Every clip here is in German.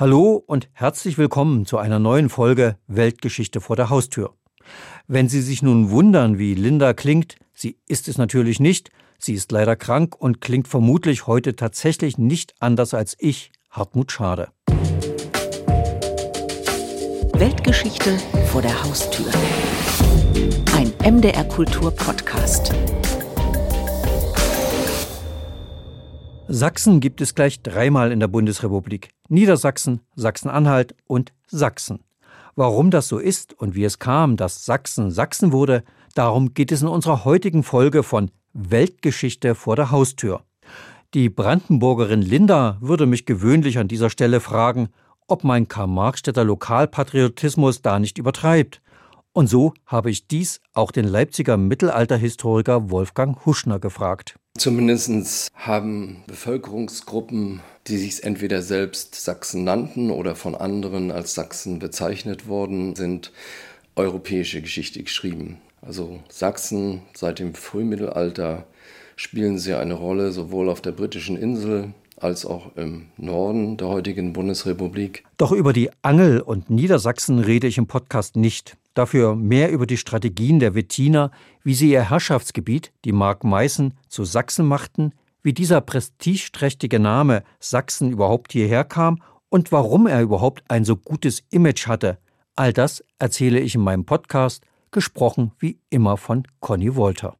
Hallo und herzlich willkommen zu einer neuen Folge Weltgeschichte vor der Haustür. Wenn Sie sich nun wundern, wie Linda klingt, sie ist es natürlich nicht, sie ist leider krank und klingt vermutlich heute tatsächlich nicht anders als ich, Hartmut Schade. Weltgeschichte vor der Haustür. Ein MDR Kultur Podcast. Sachsen gibt es gleich dreimal in der Bundesrepublik. Niedersachsen, Sachsen-Anhalt und Sachsen. Warum das so ist und wie es kam, dass Sachsen Sachsen wurde, darum geht es in unserer heutigen Folge von Weltgeschichte vor der Haustür. Die Brandenburgerin Linda würde mich gewöhnlich an dieser Stelle fragen, ob mein Karl-Marxstädter Lokalpatriotismus da nicht übertreibt. Und so habe ich dies auch den Leipziger Mittelalterhistoriker Wolfgang Huschner gefragt. Zumindest haben Bevölkerungsgruppen, die sich entweder selbst Sachsen nannten oder von anderen als Sachsen bezeichnet worden sind, europäische Geschichte geschrieben. Also Sachsen seit dem Frühmittelalter spielen sie eine Rolle sowohl auf der britischen Insel als auch im Norden der heutigen Bundesrepublik. Doch über die Angel- und Niedersachsen rede ich im Podcast nicht. Dafür mehr über die Strategien der Wettiner, wie sie ihr Herrschaftsgebiet, die Mark Meißen, zu Sachsen machten, wie dieser prestigeträchtige Name Sachsen überhaupt hierher kam und warum er überhaupt ein so gutes Image hatte. All das erzähle ich in meinem Podcast, gesprochen wie immer von Conny Wolter.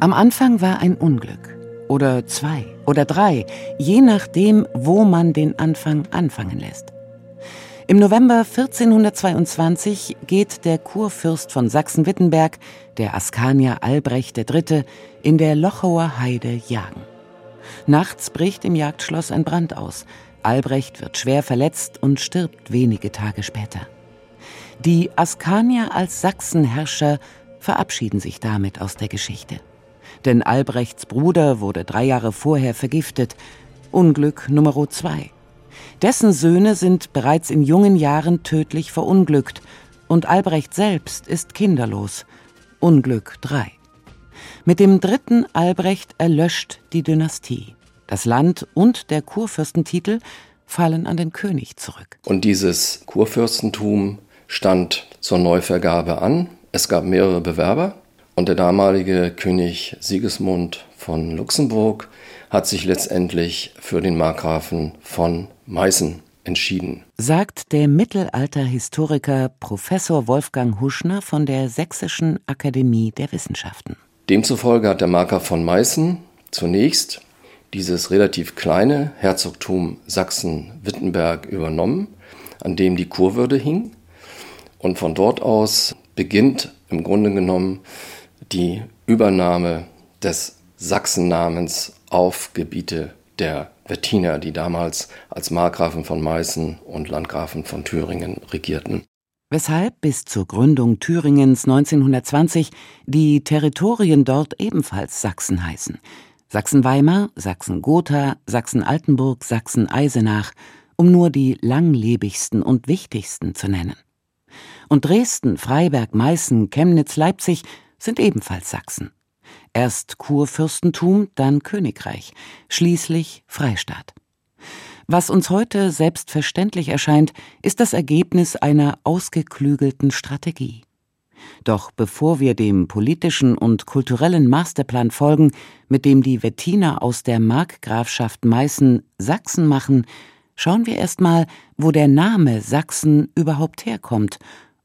Am Anfang war ein Unglück. Oder zwei oder drei, je nachdem, wo man den Anfang anfangen lässt. Im November 1422 geht der Kurfürst von Sachsen-Wittenberg, der Askanier Albrecht III., in der Lochauer Heide jagen. Nachts bricht im Jagdschloss ein Brand aus. Albrecht wird schwer verletzt und stirbt wenige Tage später. Die Askanier als Sachsenherrscher verabschieden sich damit aus der Geschichte denn Albrechts Bruder wurde drei Jahre vorher vergiftet. Unglück Nummer zwei. Dessen Söhne sind bereits in jungen Jahren tödlich verunglückt und Albrecht selbst ist kinderlos. Unglück drei. Mit dem dritten Albrecht erlöscht die Dynastie. Das Land und der Kurfürstentitel fallen an den König zurück. Und dieses Kurfürstentum stand zur Neuvergabe an. Es gab mehrere Bewerber. Und der damalige König Sigismund von Luxemburg hat sich letztendlich für den Markgrafen von Meißen entschieden. Sagt der Mittelalterhistoriker Professor Wolfgang Huschner von der Sächsischen Akademie der Wissenschaften. Demzufolge hat der Markgraf von Meißen zunächst dieses relativ kleine Herzogtum Sachsen-Wittenberg übernommen, an dem die Kurwürde hing. Und von dort aus beginnt im Grunde genommen die Übernahme des Sachsennamens auf Gebiete der Wettiner, die damals als Markgrafen von Meißen und Landgrafen von Thüringen regierten. Weshalb bis zur Gründung Thüringens 1920 die Territorien dort ebenfalls Sachsen heißen. Sachsen-Weimar, Sachsen-Gotha, Sachsen-Altenburg, Sachsen-Eisenach, um nur die langlebigsten und wichtigsten zu nennen. Und Dresden, Freiberg, Meißen, Chemnitz, Leipzig sind ebenfalls Sachsen. Erst Kurfürstentum, dann Königreich, schließlich Freistaat. Was uns heute selbstverständlich erscheint, ist das Ergebnis einer ausgeklügelten Strategie. Doch bevor wir dem politischen und kulturellen Masterplan folgen, mit dem die Wettiner aus der Markgrafschaft Meißen Sachsen machen, schauen wir erst mal, wo der Name Sachsen überhaupt herkommt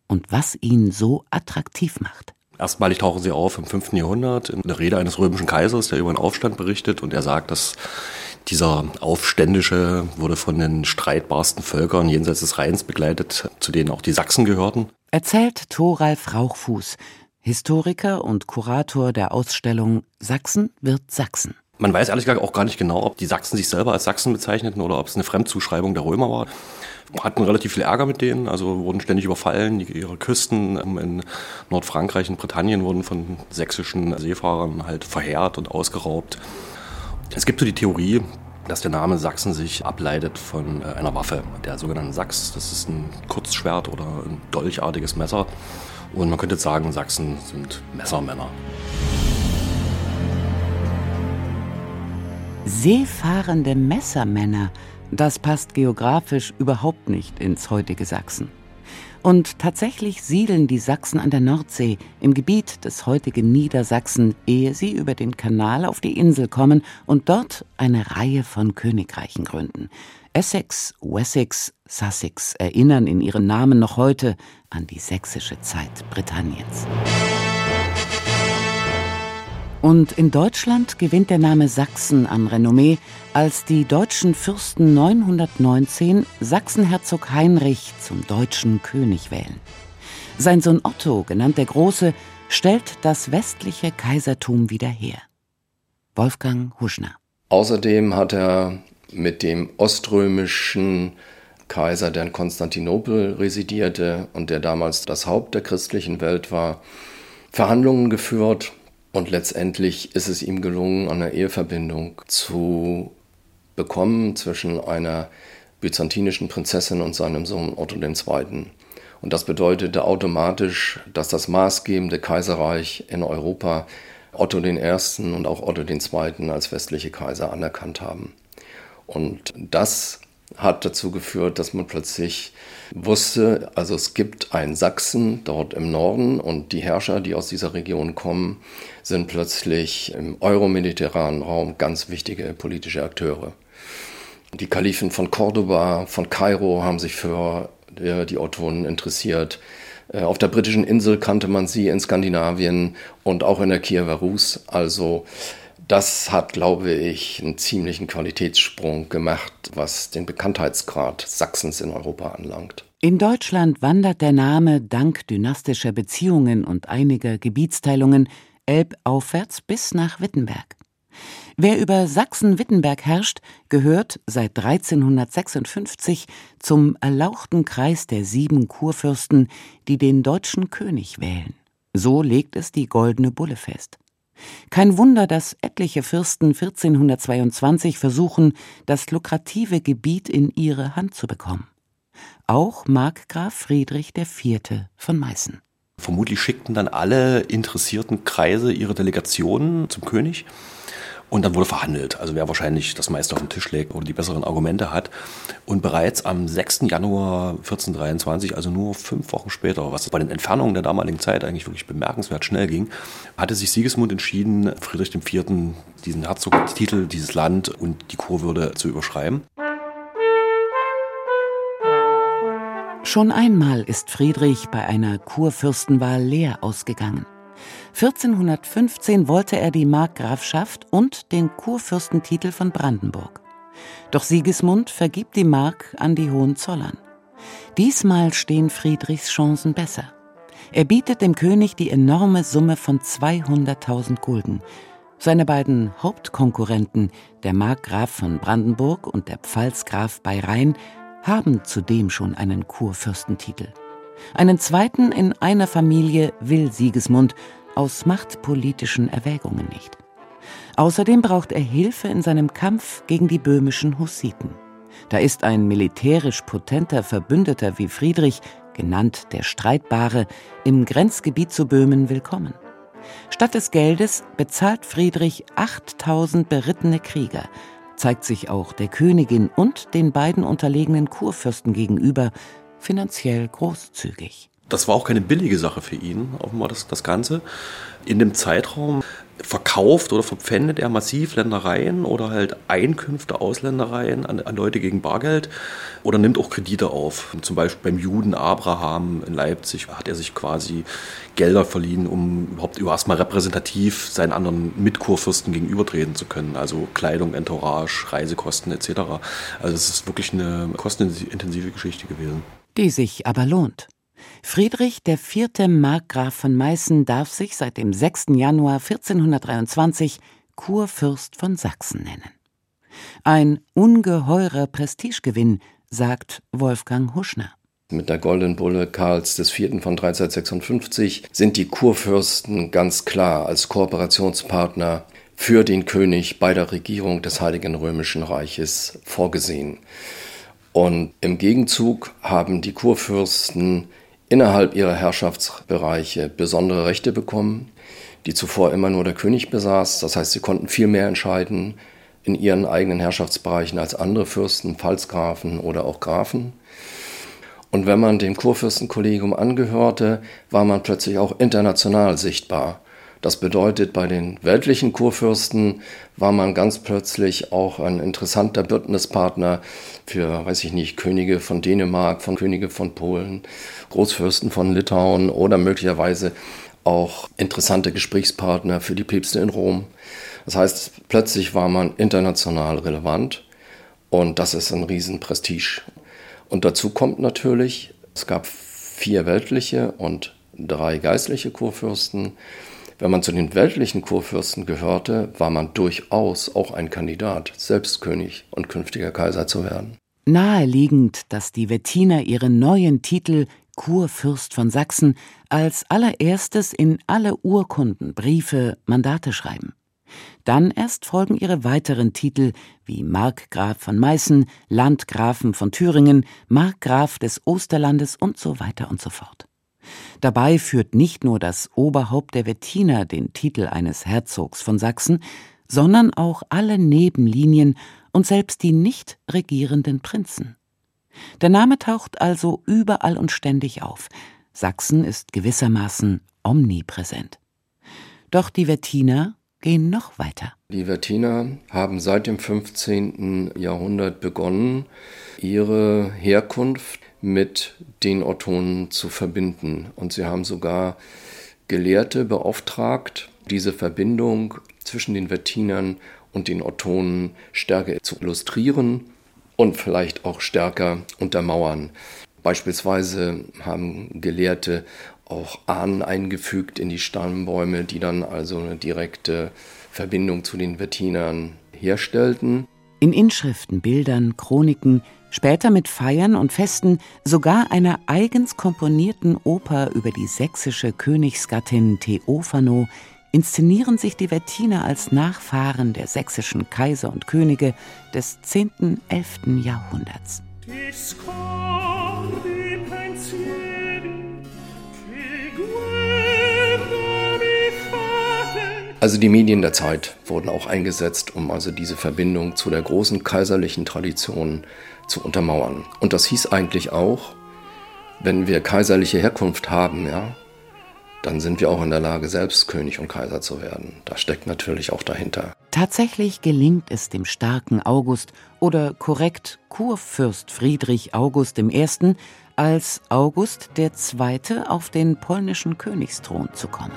und was ihn so attraktiv macht. Erstmalig tauchen sie auf im 5. Jahrhundert in der Rede eines römischen Kaisers, der über einen Aufstand berichtet und er sagt, dass dieser Aufständische wurde von den streitbarsten Völkern jenseits des Rheins begleitet, zu denen auch die Sachsen gehörten. Erzählt Thoralf Rauchfuß, Historiker und Kurator der Ausstellung Sachsen wird Sachsen. Man weiß ehrlich gesagt auch gar nicht genau, ob die Sachsen sich selber als Sachsen bezeichneten oder ob es eine Fremdzuschreibung der Römer war hatten relativ viel Ärger mit denen, also wurden ständig überfallen. ihre Küsten in Nordfrankreich und Britannien wurden von sächsischen Seefahrern halt verheert und ausgeraubt. Es gibt so die Theorie, dass der Name Sachsen sich ableitet von äh, einer Waffe, der sogenannten Sachs. Das ist ein Kurzschwert oder ein dolchartiges Messer. Und man könnte sagen, Sachsen sind Messermänner. Seefahrende Messermänner, das passt geografisch überhaupt nicht ins heutige Sachsen. Und tatsächlich siedeln die Sachsen an der Nordsee im Gebiet des heutigen Niedersachsen, ehe sie über den Kanal auf die Insel kommen und dort eine Reihe von Königreichen gründen. Essex, Wessex, Sussex erinnern in ihren Namen noch heute an die sächsische Zeit Britanniens. Und in Deutschland gewinnt der Name Sachsen an Renommee, als die deutschen Fürsten 919 Sachsenherzog Heinrich zum deutschen König wählen. Sein Sohn Otto, genannt der Große, stellt das westliche Kaisertum wieder her. Wolfgang Huschner. Außerdem hat er mit dem oströmischen Kaiser, der in Konstantinopel residierte und der damals das Haupt der christlichen Welt war, Verhandlungen geführt und letztendlich ist es ihm gelungen, eine Eheverbindung zu bekommen zwischen einer byzantinischen Prinzessin und seinem Sohn Otto II. Und das bedeutete automatisch, dass das maßgebende Kaiserreich in Europa Otto I. und auch Otto II. als westliche Kaiser anerkannt haben. Und das hat dazu geführt, dass man plötzlich wusste, also es gibt einen Sachsen dort im Norden und die Herrscher, die aus dieser Region kommen, sind plötzlich im euromediterranen Raum ganz wichtige politische Akteure. Die Kalifen von Cordoba, von Kairo haben sich für die Ottonen interessiert. Äh, auf der britischen Insel kannte man sie, in Skandinavien und auch in der Kiewer Rus. Also das hat, glaube ich, einen ziemlichen Qualitätssprung gemacht, was den Bekanntheitsgrad Sachsens in Europa anlangt. In Deutschland wandert der Name dank dynastischer Beziehungen und einiger Gebietsteilungen elbaufwärts bis nach Wittenberg. Wer über Sachsen-Wittenberg herrscht, gehört seit 1356 zum erlauchten Kreis der sieben Kurfürsten, die den deutschen König wählen. So legt es die Goldene Bulle fest. Kein Wunder, dass etliche Fürsten 1422 versuchen, das lukrative Gebiet in ihre Hand zu bekommen. Auch Markgraf Friedrich IV. von Meißen. Vermutlich schickten dann alle interessierten Kreise ihre Delegationen zum König und dann wurde verhandelt, also wer wahrscheinlich das meiste auf dem Tisch legt oder die besseren Argumente hat. Und bereits am 6. Januar 1423, also nur fünf Wochen später, was bei den Entfernungen der damaligen Zeit eigentlich wirklich bemerkenswert schnell ging, hatte sich Sigismund entschieden, Friedrich IV. diesen Herzogstitel, dieses Land und die Kurwürde zu überschreiben. Schon einmal ist Friedrich bei einer Kurfürstenwahl leer ausgegangen. 1415 wollte er die Markgrafschaft und den Kurfürstentitel von Brandenburg. Doch Sigismund vergibt die Mark an die Hohenzollern. Diesmal stehen Friedrichs Chancen besser. Er bietet dem König die enorme Summe von 200.000 Gulden. Seine beiden Hauptkonkurrenten, der Markgraf von Brandenburg und der Pfalzgraf bei Rhein, haben zudem schon einen Kurfürstentitel. Einen zweiten in einer Familie will Sigismund aus machtpolitischen Erwägungen nicht. Außerdem braucht er Hilfe in seinem Kampf gegen die böhmischen Hussiten. Da ist ein militärisch potenter Verbündeter wie Friedrich, genannt der Streitbare, im Grenzgebiet zu Böhmen willkommen. Statt des Geldes bezahlt Friedrich 8000 berittene Krieger, zeigt sich auch der Königin und den beiden unterlegenen Kurfürsten gegenüber finanziell großzügig. Das war auch keine billige Sache für ihn, offenbar das, das Ganze. In dem Zeitraum verkauft oder verpfändet er massiv Ländereien oder halt Einkünfte aus Ländereien an, an, Leute gegen Bargeld oder nimmt auch Kredite auf. Zum Beispiel beim Juden Abraham in Leipzig hat er sich quasi Gelder verliehen, um überhaupt erstmal repräsentativ seinen anderen Mitkurfürsten gegenübertreten zu können. Also Kleidung, Entourage, Reisekosten etc. Also es ist wirklich eine kostenintensive Geschichte gewesen. Die sich aber lohnt. Friedrich IV. Markgraf von Meißen darf sich seit dem 6. Januar 1423 Kurfürst von Sachsen nennen. Ein ungeheurer Prestigegewinn, sagt Wolfgang Huschner. Mit der Goldenen Bulle Karls IV. von 1356 sind die Kurfürsten ganz klar als Kooperationspartner für den König bei der Regierung des Heiligen Römischen Reiches vorgesehen. Und im Gegenzug haben die Kurfürsten innerhalb ihrer Herrschaftsbereiche besondere Rechte bekommen, die zuvor immer nur der König besaß. Das heißt, sie konnten viel mehr entscheiden in ihren eigenen Herrschaftsbereichen als andere Fürsten, Pfalzgrafen oder auch Grafen. Und wenn man dem Kurfürstenkollegium angehörte, war man plötzlich auch international sichtbar. Das bedeutet, bei den weltlichen Kurfürsten war man ganz plötzlich auch ein interessanter Bündnispartner für, weiß ich nicht, Könige von Dänemark, von Könige von Polen, Großfürsten von Litauen oder möglicherweise auch interessante Gesprächspartner für die Päpste in Rom. Das heißt, plötzlich war man international relevant und das ist ein Riesenprestige. Und dazu kommt natürlich, es gab vier weltliche und drei geistliche Kurfürsten. Wenn man zu den weltlichen Kurfürsten gehörte, war man durchaus auch ein Kandidat, selbst König und künftiger Kaiser zu werden. Naheliegend, dass die Wettiner ihren neuen Titel Kurfürst von Sachsen als allererstes in alle Urkunden, Briefe, Mandate schreiben. Dann erst folgen ihre weiteren Titel wie Markgraf von Meißen, Landgrafen von Thüringen, Markgraf des Osterlandes und so weiter und so fort. Dabei führt nicht nur das Oberhaupt der Wettiner den Titel eines Herzogs von Sachsen, sondern auch alle Nebenlinien und selbst die nicht regierenden Prinzen. Der Name taucht also überall und ständig auf. Sachsen ist gewissermaßen omnipräsent. Doch die Wettiner gehen noch weiter. Die Wettiner haben seit dem 15. Jahrhundert begonnen, ihre Herkunft mit den Ottonen zu verbinden. Und sie haben sogar Gelehrte beauftragt, diese Verbindung zwischen den Wettinern und den Ottonen stärker zu illustrieren und vielleicht auch stärker untermauern. Beispielsweise haben Gelehrte auch Ahnen eingefügt in die Stammbäume, die dann also eine direkte Verbindung zu den Wettinern herstellten. In Inschriften, Bildern, Chroniken, später mit Feiern und Festen, sogar einer eigens komponierten Oper über die sächsische Königsgattin Theophano inszenieren sich die Wettiner als Nachfahren der sächsischen Kaiser und Könige des 10., 11. Jahrhunderts. Also die Medien der Zeit wurden auch eingesetzt, um also diese Verbindung zu der großen kaiserlichen Tradition zu untermauern. Und das hieß eigentlich auch, wenn wir kaiserliche Herkunft haben, ja, dann sind wir auch in der Lage, selbst König und Kaiser zu werden. Das steckt natürlich auch dahinter. Tatsächlich gelingt es dem starken August oder korrekt Kurfürst Friedrich August I. als August II. auf den polnischen Königsthron zu kommen.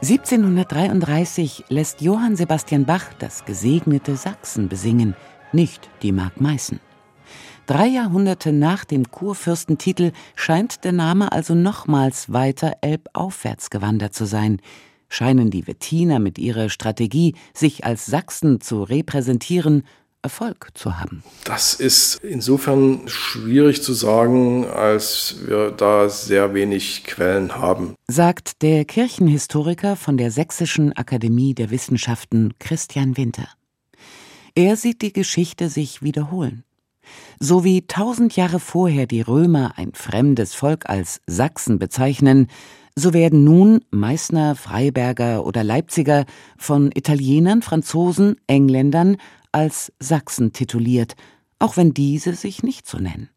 1733 lässt Johann Sebastian Bach das gesegnete Sachsen besingen, nicht die Mark Meißen. Drei Jahrhunderte nach dem Kurfürstentitel scheint der Name also nochmals weiter elbaufwärts gewandert zu sein. Scheinen die Wettiner mit ihrer Strategie, sich als Sachsen zu repräsentieren, Erfolg zu haben? Das ist insofern schwierig zu sagen, als wir da sehr wenig Quellen haben. Sagt der Kirchenhistoriker von der Sächsischen Akademie der Wissenschaften Christian Winter. Er sieht die Geschichte sich wiederholen. So wie tausend Jahre vorher die Römer ein fremdes Volk als Sachsen bezeichnen, so werden nun Meißner, Freiberger oder Leipziger von Italienern, Franzosen, Engländern als Sachsen tituliert, auch wenn diese sich nicht so nennen.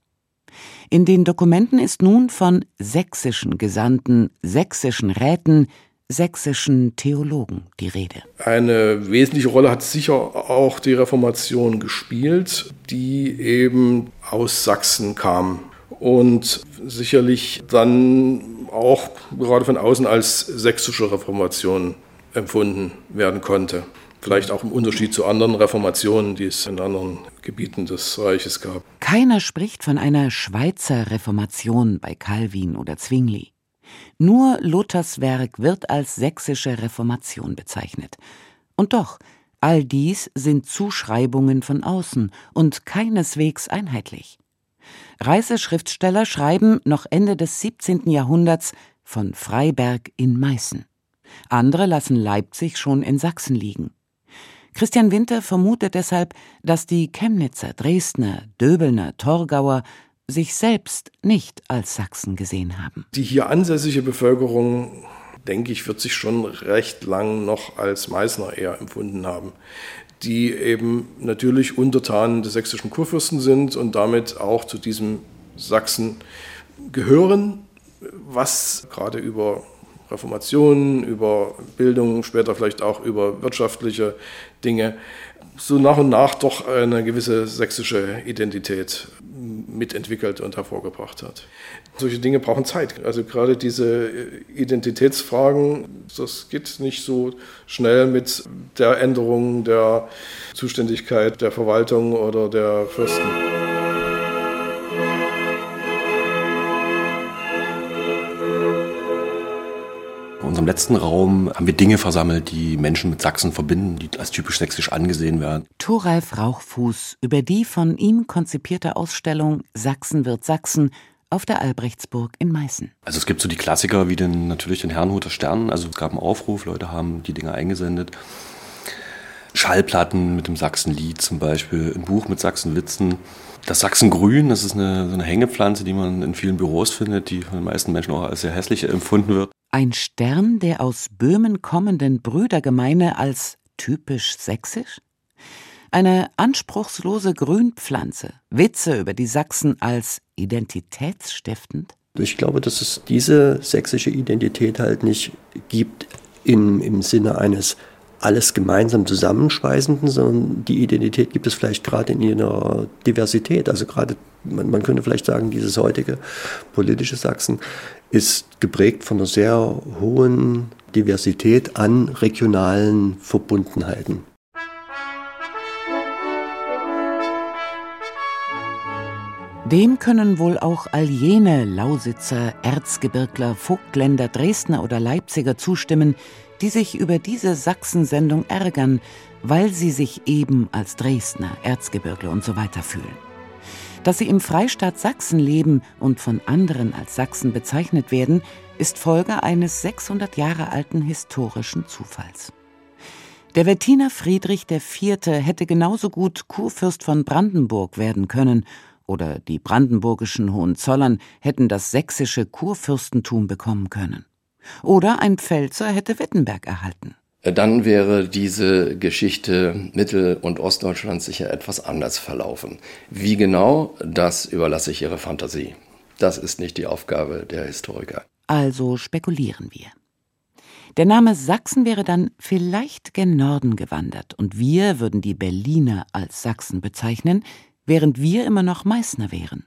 In den Dokumenten ist nun von sächsischen Gesandten, sächsischen Räten, sächsischen Theologen die Rede. Eine wesentliche Rolle hat sicher auch die Reformation gespielt, die eben aus Sachsen kam und sicherlich dann auch gerade von außen als sächsische Reformation empfunden werden konnte. Vielleicht auch im Unterschied zu anderen Reformationen, die es in anderen Gebieten des Reiches gab. Keiner spricht von einer Schweizer Reformation bei Calvin oder Zwingli. Nur Luthers Werk wird als sächsische Reformation bezeichnet. Und doch, all dies sind Zuschreibungen von außen und keineswegs einheitlich. Reiseschriftsteller schreiben noch Ende des 17. Jahrhunderts von Freiberg in Meißen. Andere lassen Leipzig schon in Sachsen liegen. Christian Winter vermutet deshalb, dass die Chemnitzer, Dresdner, Döbelner, Torgauer sich selbst nicht als Sachsen gesehen haben. Die hier ansässige Bevölkerung denke ich, wird sich schon recht lang noch als Meißner eher empfunden haben, die eben natürlich Untertanen des sächsischen Kurfürsten sind und damit auch zu diesem Sachsen gehören, was gerade über Reformation, über Bildung, später vielleicht auch über wirtschaftliche Dinge, so nach und nach doch eine gewisse sächsische Identität mitentwickelt und hervorgebracht hat. Solche Dinge brauchen Zeit. Also gerade diese Identitätsfragen, das geht nicht so schnell mit der Änderung der Zuständigkeit der Verwaltung oder der Fürsten. Unserem letzten Raum haben wir Dinge versammelt, die Menschen mit Sachsen verbinden, die als typisch sächsisch angesehen werden. Thoralf Rauchfuß über die von ihm konzipierte Ausstellung Sachsen wird Sachsen auf der Albrechtsburg in Meißen. Also es gibt so die Klassiker wie den natürlich den Herrnhuter Stern. Also es gab einen Aufruf, Leute haben die Dinge eingesendet. Schallplatten mit dem Sachsenlied zum Beispiel, ein Buch mit Sachsenwitzen. Das Sachsengrün, das ist eine, so eine Hängepflanze, die man in vielen Büros findet, die von den meisten Menschen auch als sehr hässlich empfunden wird. Ein Stern der aus Böhmen kommenden Brüdergemeine als typisch sächsisch? Eine anspruchslose Grünpflanze, Witze über die Sachsen als identitätsstiftend? Ich glaube, dass es diese sächsische Identität halt nicht gibt im, im Sinne eines alles gemeinsam zusammenschweißenden, sondern die Identität gibt es vielleicht gerade in ihrer Diversität. Also gerade, man, man könnte vielleicht sagen, dieses heutige politische Sachsen ist geprägt von einer sehr hohen Diversität an regionalen Verbundenheiten. Dem können wohl auch all jene Lausitzer, Erzgebirgler, Vogtländer, Dresdner oder Leipziger zustimmen, die sich über diese Sachsensendung ärgern, weil sie sich eben als Dresdner, Erzgebirgler und so weiter fühlen. Dass sie im Freistaat Sachsen leben und von anderen als Sachsen bezeichnet werden, ist Folge eines 600 Jahre alten historischen Zufalls. Der Wettiner Friedrich IV. hätte genauso gut Kurfürst von Brandenburg werden können, oder die brandenburgischen Hohenzollern hätten das sächsische Kurfürstentum bekommen können. Oder ein Pfälzer hätte Wittenberg erhalten. Dann wäre diese Geschichte Mittel- und Ostdeutschlands sicher etwas anders verlaufen. Wie genau, das überlasse ich Ihrer Fantasie. Das ist nicht die Aufgabe der Historiker. Also spekulieren wir. Der Name Sachsen wäre dann vielleicht gen Norden gewandert und wir würden die Berliner als Sachsen bezeichnen, während wir immer noch Meißner wären.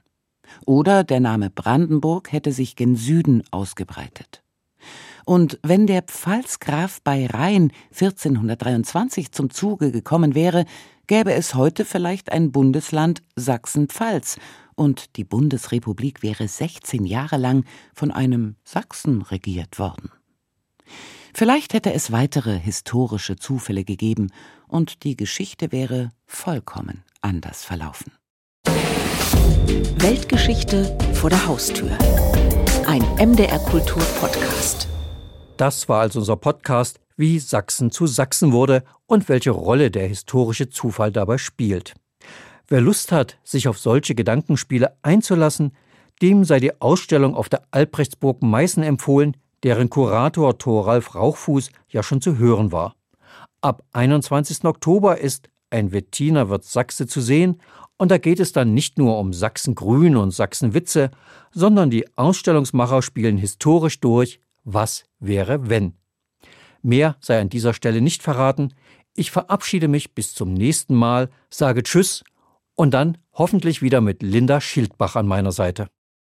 Oder der Name Brandenburg hätte sich gen Süden ausgebreitet. Und wenn der Pfalzgraf bei Rhein 1423 zum Zuge gekommen wäre, gäbe es heute vielleicht ein Bundesland Sachsen-Pfalz und die Bundesrepublik wäre 16 Jahre lang von einem Sachsen regiert worden. Vielleicht hätte es weitere historische Zufälle gegeben und die Geschichte wäre vollkommen anders verlaufen. Weltgeschichte vor der Haustür. Ein MDR Kultur Podcast. Das war also unser Podcast, wie Sachsen zu Sachsen wurde und welche Rolle der historische Zufall dabei spielt. Wer Lust hat, sich auf solche Gedankenspiele einzulassen, dem sei die Ausstellung auf der Albrechtsburg Meißen empfohlen, deren Kurator Thoralf Rauchfuß ja schon zu hören war. Ab 21. Oktober ist Ein Wettiner wird Sachse zu sehen und da geht es dann nicht nur um Sachsengrün und Sachsenwitze, sondern die Ausstellungsmacher spielen historisch durch, was wäre wenn. Mehr sei an dieser Stelle nicht verraten. Ich verabschiede mich bis zum nächsten Mal, sage Tschüss und dann hoffentlich wieder mit Linda Schildbach an meiner Seite.